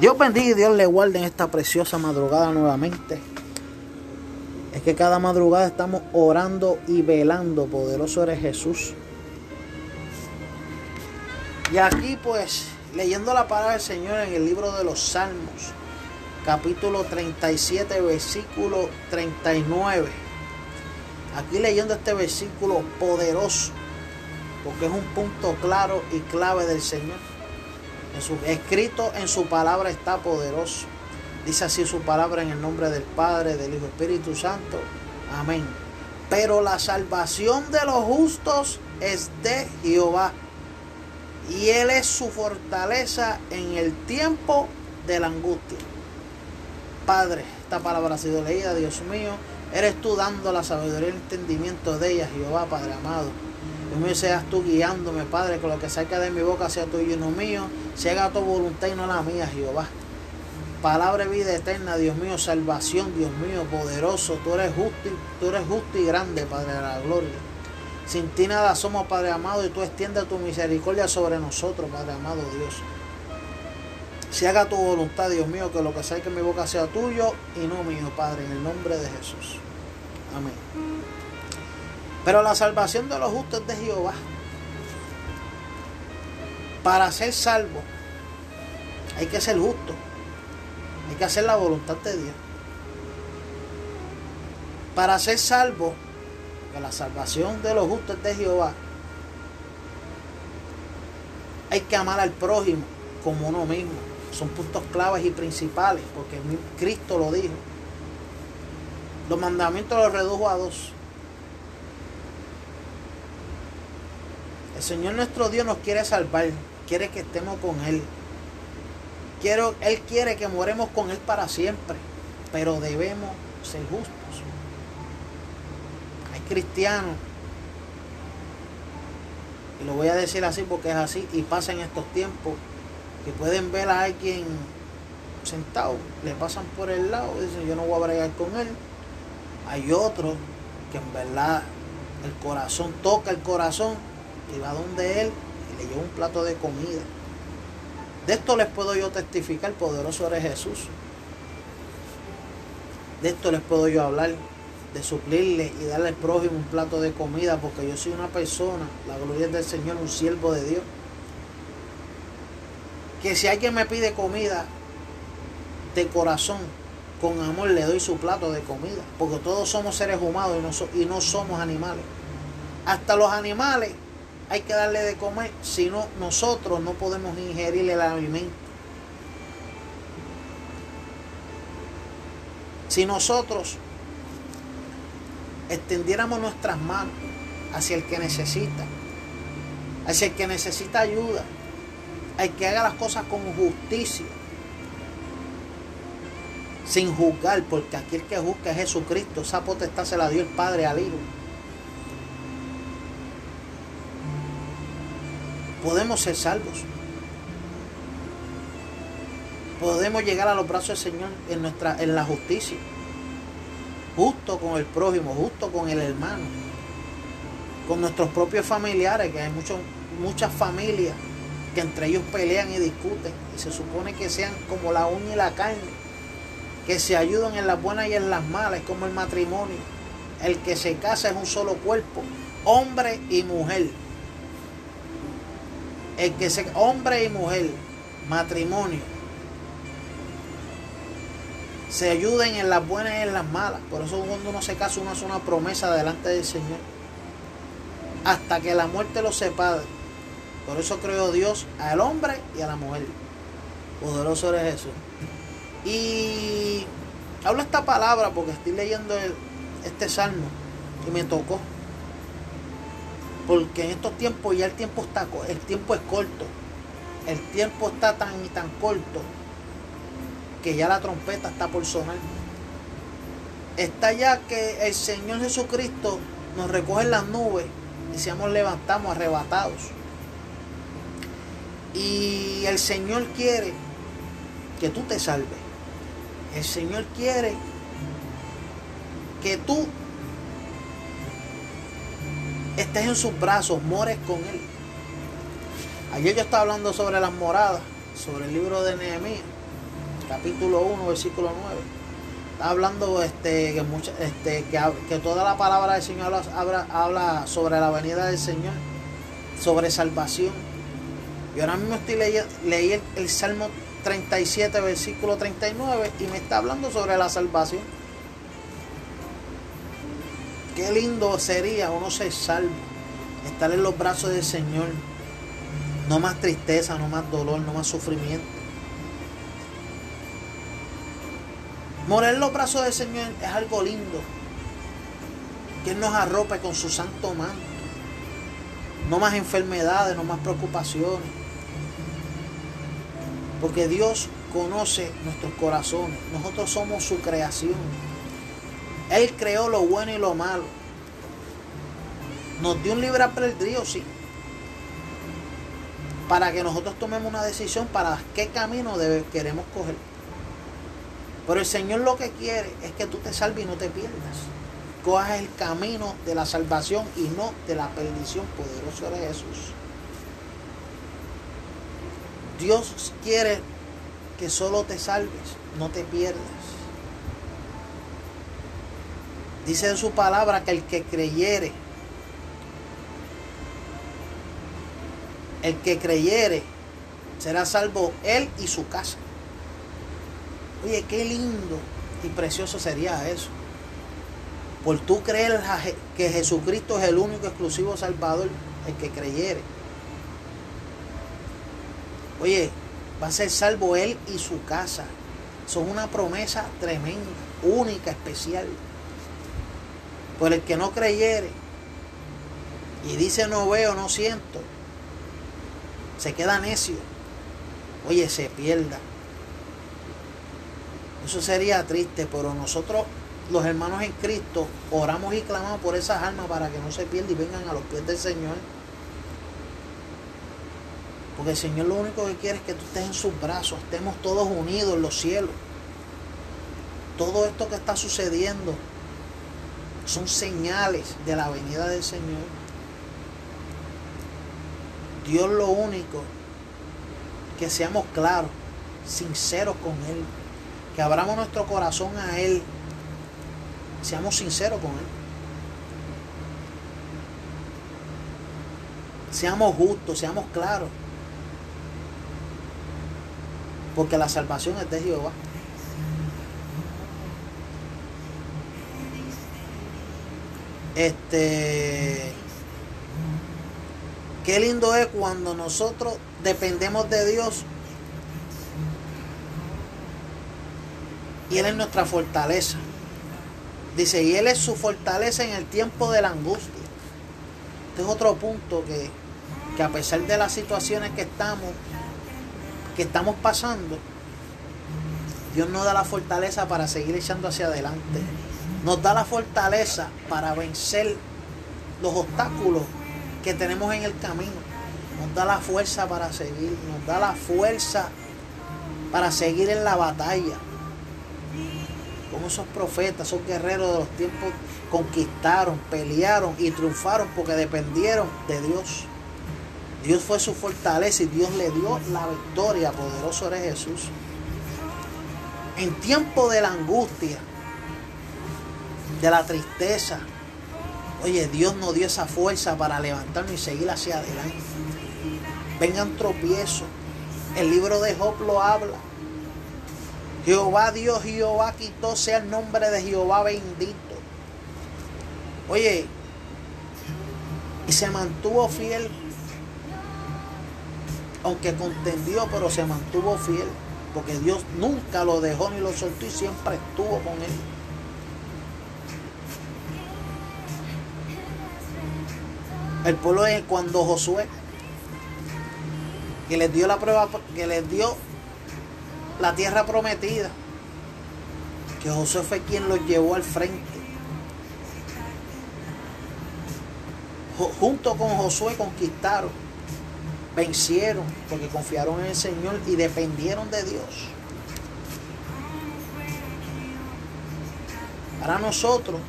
Dios bendiga y Dios le guarde en esta preciosa madrugada nuevamente. Es que cada madrugada estamos orando y velando. Poderoso eres Jesús. Y aquí pues, leyendo la palabra del Señor en el libro de los Salmos, capítulo 37, versículo 39. Aquí leyendo este versículo poderoso, porque es un punto claro y clave del Señor. En su, escrito en su palabra está poderoso. Dice así su palabra en el nombre del Padre, del Hijo Espíritu Santo. Amén. Pero la salvación de los justos es de Jehová. Y Él es su fortaleza en el tiempo de la angustia. Padre, esta palabra ha sido leída, Dios mío. Eres tú dando la sabiduría y el entendimiento de ella, Jehová, Padre amado. Mío, seas tú guiándome, Padre, que lo que salga de mi boca sea tuyo y no mío. Se haga tu voluntad y no la mía, Jehová. Palabra de vida eterna, Dios mío, salvación, Dios mío, poderoso. Tú eres justo, tú eres justo y grande, Padre de la gloria. Sin ti nada somos, Padre amado, y tú extiendes tu misericordia sobre nosotros, Padre amado Dios. Se haga tu voluntad, Dios mío, que lo que salga en mi boca sea tuyo y no mío, Padre, en el nombre de Jesús. Amén. Pero la salvación de los justos es de Jehová. Para ser salvo hay que ser justo. Hay que hacer la voluntad de Dios. Para ser salvo, que la salvación de los justos es de Jehová, hay que amar al prójimo como uno mismo. Son puntos claves y principales, porque Cristo lo dijo. Los mandamientos los redujo a dos. El Señor nuestro Dios nos quiere salvar, quiere que estemos con Él. Quiero, él quiere que moremos con Él para siempre, pero debemos ser justos. Hay cristianos, y lo voy a decir así porque es así, y pasa en estos tiempos, que pueden ver a alguien sentado, le pasan por el lado dicen, yo no voy a bregar con él. Hay otros que en verdad el corazón toca el corazón y va donde él y le lleva un plato de comida. De esto les puedo yo testificar, poderoso eres Jesús. De esto les puedo yo hablar, de suplirle y darle al prójimo un plato de comida, porque yo soy una persona, la gloria del Señor, un siervo de Dios. Que si alguien me pide comida de corazón, con amor le doy su plato de comida, porque todos somos seres humanos y no, y no somos animales. Hasta los animales hay que darle de comer, si no, nosotros no podemos ingerir el alimento. Si nosotros extendiéramos nuestras manos hacia el que necesita, hacia el que necesita ayuda, al que haga las cosas con justicia, sin juzgar, porque aquel que juzga es Jesucristo, esa potestad se la dio el Padre al Hijo. Podemos ser salvos. Podemos llegar a los brazos del Señor en, nuestra, en la justicia. Justo con el prójimo, justo con el hermano. Con nuestros propios familiares, que hay muchas familias que entre ellos pelean y discuten. Y se supone que sean como la uña y la carne. Que se ayudan en las buenas y en las malas, como el matrimonio. El que se casa es un solo cuerpo, hombre y mujer el que se hombre y mujer, matrimonio, se ayuden en las buenas y en las malas. Por eso cuando uno se casa, uno hace una promesa delante del Señor. Hasta que la muerte los separe. Por eso creó Dios al hombre y a la mujer. Poderoso eres Jesús. Y hablo esta palabra porque estoy leyendo este salmo y me tocó porque en estos tiempos ya el tiempo está el tiempo es corto. El tiempo está tan y tan corto que ya la trompeta está por sonar. Está ya que el Señor Jesucristo nos recoge en las nubes y seamos levantamos arrebatados. Y el Señor quiere que tú te salves. El Señor quiere que tú estés en sus brazos, mores con Él. Ayer yo estaba hablando sobre las moradas, sobre el libro de Nehemías. capítulo 1, versículo 9. Está hablando este, que, mucha, este, que, que, toda la palabra del Señor habla, habla, sobre la venida del Señor, sobre salvación. Y ahora mismo estoy leyendo leí el, el Salmo 37, versículo 39, y me está hablando sobre la salvación. Qué lindo sería uno ser salvo, estar en los brazos del Señor. No más tristeza, no más dolor, no más sufrimiento. Morir en los brazos del Señor es algo lindo. Que Él nos arrope con su santo manto. No más enfermedades, no más preocupaciones. Porque Dios conoce nuestros corazones. Nosotros somos su creación. Él creó lo bueno y lo malo. Nos dio un libre albedrío, sí. Para que nosotros tomemos una decisión para qué camino queremos coger. Pero el Señor lo que quiere es que tú te salves y no te pierdas. Cojas el camino de la salvación y no de la perdición poderosa de Jesús. Dios quiere que solo te salves, no te pierdas. Dice en su palabra que el que creyere, el que creyere, será salvo él y su casa. Oye, qué lindo y precioso sería eso. Por tú creer que Jesucristo es el único exclusivo Salvador, el que creyere. Oye, va a ser salvo él y su casa. Son una promesa tremenda, única, especial. Por el que no creyere y dice no veo, no siento, se queda necio. Oye, se pierda. Eso sería triste, pero nosotros, los hermanos en Cristo, oramos y clamamos por esas almas para que no se pierdan y vengan a los pies del Señor. Porque el Señor lo único que quiere es que tú estés en sus brazos, estemos todos unidos en los cielos. Todo esto que está sucediendo son señales de la venida del Señor. Dios lo único, que seamos claros, sinceros con Él que abramos nuestro corazón a Él, seamos sinceros con Él. Seamos justos, seamos claros. Porque la salvación es de Jehová. Este. Qué lindo es cuando nosotros dependemos de Dios y Él es nuestra fortaleza. Dice, y Él es su fortaleza en el tiempo de la angustia. Este es otro punto que, que a pesar de las situaciones que estamos, que estamos pasando, Dios nos da la fortaleza para seguir echando hacia adelante. Nos da la fortaleza para vencer los obstáculos que tenemos en el camino. Nos da la fuerza para seguir. Nos da la fuerza para seguir en la batalla como esos profetas, esos guerreros de los tiempos conquistaron, pelearon y triunfaron porque dependieron de Dios. Dios fue su fortaleza y Dios le dio la victoria. Poderoso eres Jesús. En tiempo de la angustia, de la tristeza, oye, Dios nos dio esa fuerza para levantarnos y seguir hacia adelante. Vengan tropiezos. El libro de Job lo habla. Jehová Dios, Jehová quitó, sea el nombre de Jehová bendito. Oye, y se mantuvo fiel, aunque contendió, pero se mantuvo fiel, porque Dios nunca lo dejó ni lo soltó y siempre estuvo con él. El pueblo es cuando Josué, que les dio la prueba, que les dio la tierra prometida, que José fue quien los llevó al frente. Junto con Josué conquistaron, vencieron, porque confiaron en el Señor y dependieron de Dios. Para nosotros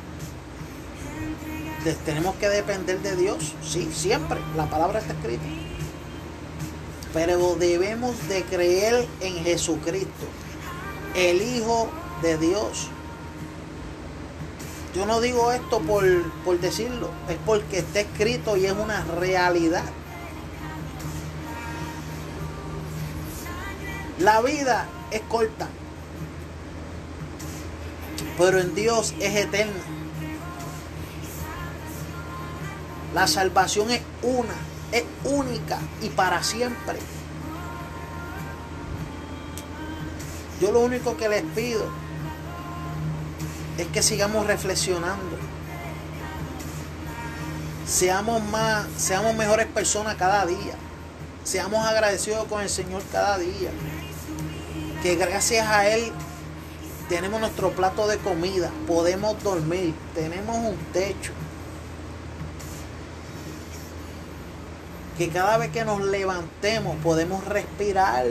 tenemos que depender de Dios, sí, siempre, la palabra está escrita pero debemos de creer en Jesucristo. el Hijo de Dios. Yo no digo esto por, por decirlo, es porque está escrito y es una realidad. La vida es corta, pero en Dios es eterna. La salvación es una, es única y para siempre. Yo lo único que les pido es que sigamos reflexionando. Seamos más, seamos mejores personas cada día. Seamos agradecidos con el Señor cada día. Que gracias a Él tenemos nuestro plato de comida, podemos dormir, tenemos un techo. Que cada vez que nos levantemos podemos respirar.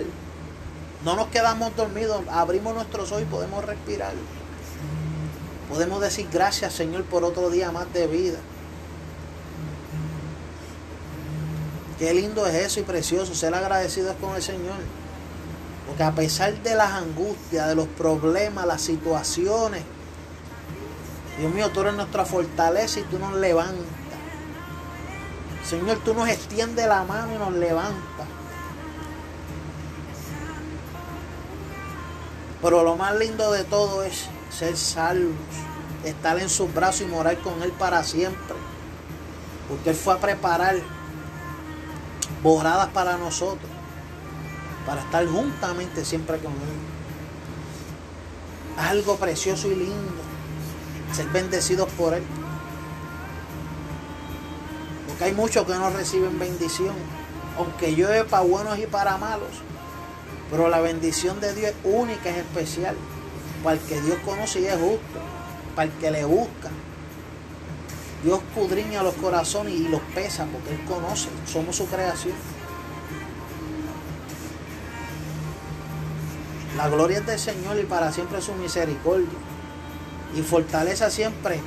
No nos quedamos dormidos, abrimos nuestros ojos y podemos respirar. Podemos decir gracias Señor por otro día más de vida. Qué lindo es eso y precioso, ser agradecidos con el Señor. Porque a pesar de las angustias, de los problemas, las situaciones, Dios mío, tú eres nuestra fortaleza y tú nos levantas. Señor, tú nos extiendes la mano y nos levantas. Pero lo más lindo de todo es ser salvos, estar en sus brazos y morar con Él para siempre. Porque Él fue a preparar borradas para nosotros, para estar juntamente siempre con Él. Algo precioso y lindo, ser bendecidos por Él. Porque hay muchos que no reciben bendición, aunque llueve para buenos y para malos. Pero la bendición de Dios es única, es especial. Para el que Dios conoce y es justo. Para el que le busca. Dios pudriña los corazones y los pesa porque Él conoce. Somos su creación. La gloria es del Señor y para siempre su misericordia. Y fortaleza siempre.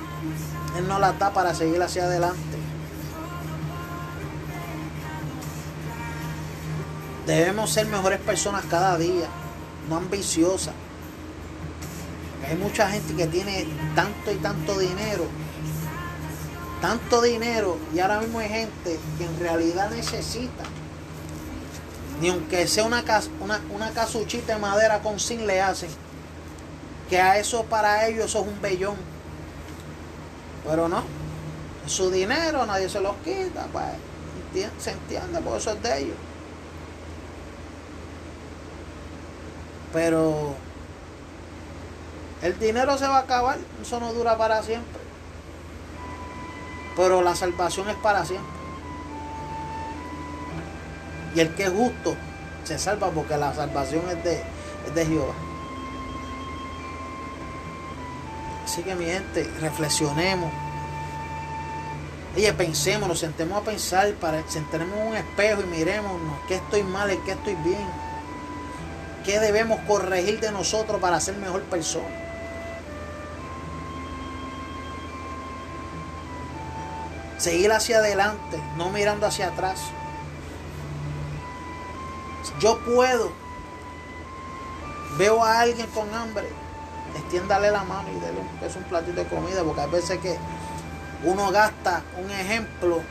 Él nos la da para seguir hacia adelante. Debemos ser mejores personas cada día, no ambiciosas. Hay mucha gente que tiene tanto y tanto dinero, tanto dinero, y ahora mismo hay gente que en realidad necesita. Ni aunque sea una, una, una casuchita de madera con zinc le hacen. Que a eso para ellos eso es un bellón. Pero no. Su dinero nadie se los quita. Pues, se entiende, por eso es de ellos. Pero el dinero se va a acabar, eso no dura para siempre. Pero la salvación es para siempre. Y el que es justo se salva porque la salvación es de, es de Jehová. Así que mi gente, reflexionemos. Oye, pensemos, nos sentemos a pensar, para, sentaremos en un espejo y miremos qué estoy mal y qué estoy bien ¿Qué debemos corregir de nosotros para ser mejor persona? Seguir hacia adelante, no mirando hacia atrás. Yo puedo. Veo a alguien con hambre, extiéndale la mano y déle un, un platito de comida, porque hay veces que uno gasta, un ejemplo,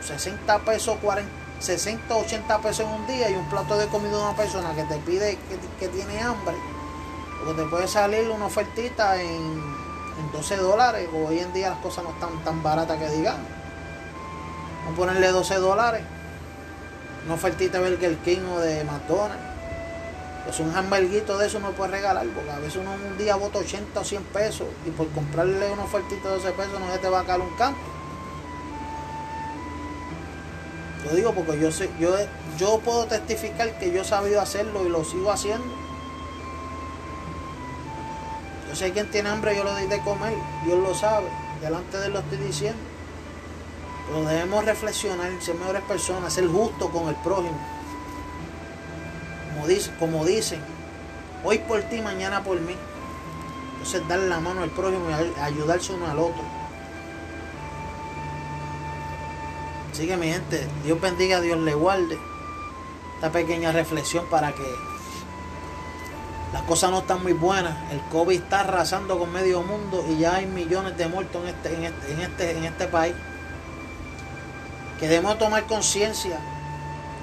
60 pesos, 40, 60, 80 pesos en un día y un plato de comida de una persona que te pide que, tiene hambre, porque te puede salir una ofertita en, en 12 dólares, hoy en día las cosas no están tan baratas que digamos. Vamos a ponerle 12 dólares, una ofertita de Burger King o de McDonald's. Pues un hamburguito de eso no puede regalar, porque a veces uno un día bota 80 o 100 pesos y por comprarle una ofertita de 12 pesos no se te va a caer un campo. Yo digo porque yo sé, yo, yo puedo testificar que yo he sabido hacerlo y lo sigo haciendo. Yo sé quien tiene hambre, yo lo doy de comer, Dios lo sabe, delante de él lo estoy diciendo. Pero debemos reflexionar, ser mejores personas, ser justos con el prójimo. Como, dice, como dicen, hoy por ti, mañana por mí. Entonces darle la mano al prójimo y ayudarse uno al otro. Así que mi gente, Dios bendiga, Dios le guarde. Esta pequeña reflexión para que Las cosas no están muy buenas. El COVID está arrasando con medio mundo y ya hay millones de muertos en este, en este, en este, en este país. Que debemos tomar conciencia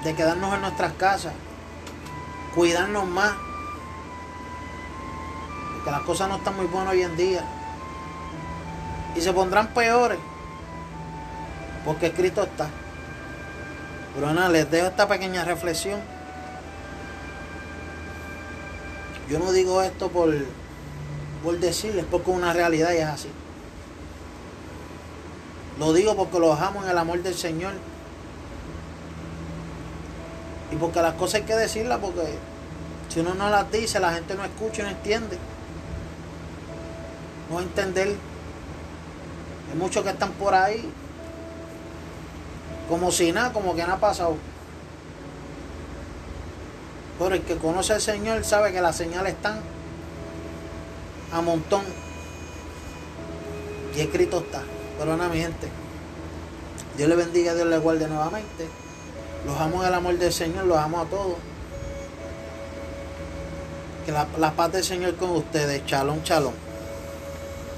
de quedarnos en nuestras casas, cuidarnos más, porque las cosas no están muy buenas hoy en día. Y se pondrán peores, porque Cristo está. Pero nada, les dejo esta pequeña reflexión. Yo no digo esto por, por decirles, porque una realidad y es así. Lo digo porque los amo en el amor del Señor. Y porque las cosas hay que decirlas, porque si uno no las dice, la gente no escucha y no entiende. No entender. Hay muchos que están por ahí como si nada, como que nada ha pasado. Pero el que conoce al Señor sabe que las señales están a montón. Y escrito está. Pero mi gente. Dios le bendiga, Dios le guarde nuevamente. Los amo en el amor del Señor, los amo a todos. Que la, la paz del Señor con ustedes. Chalón, chalón.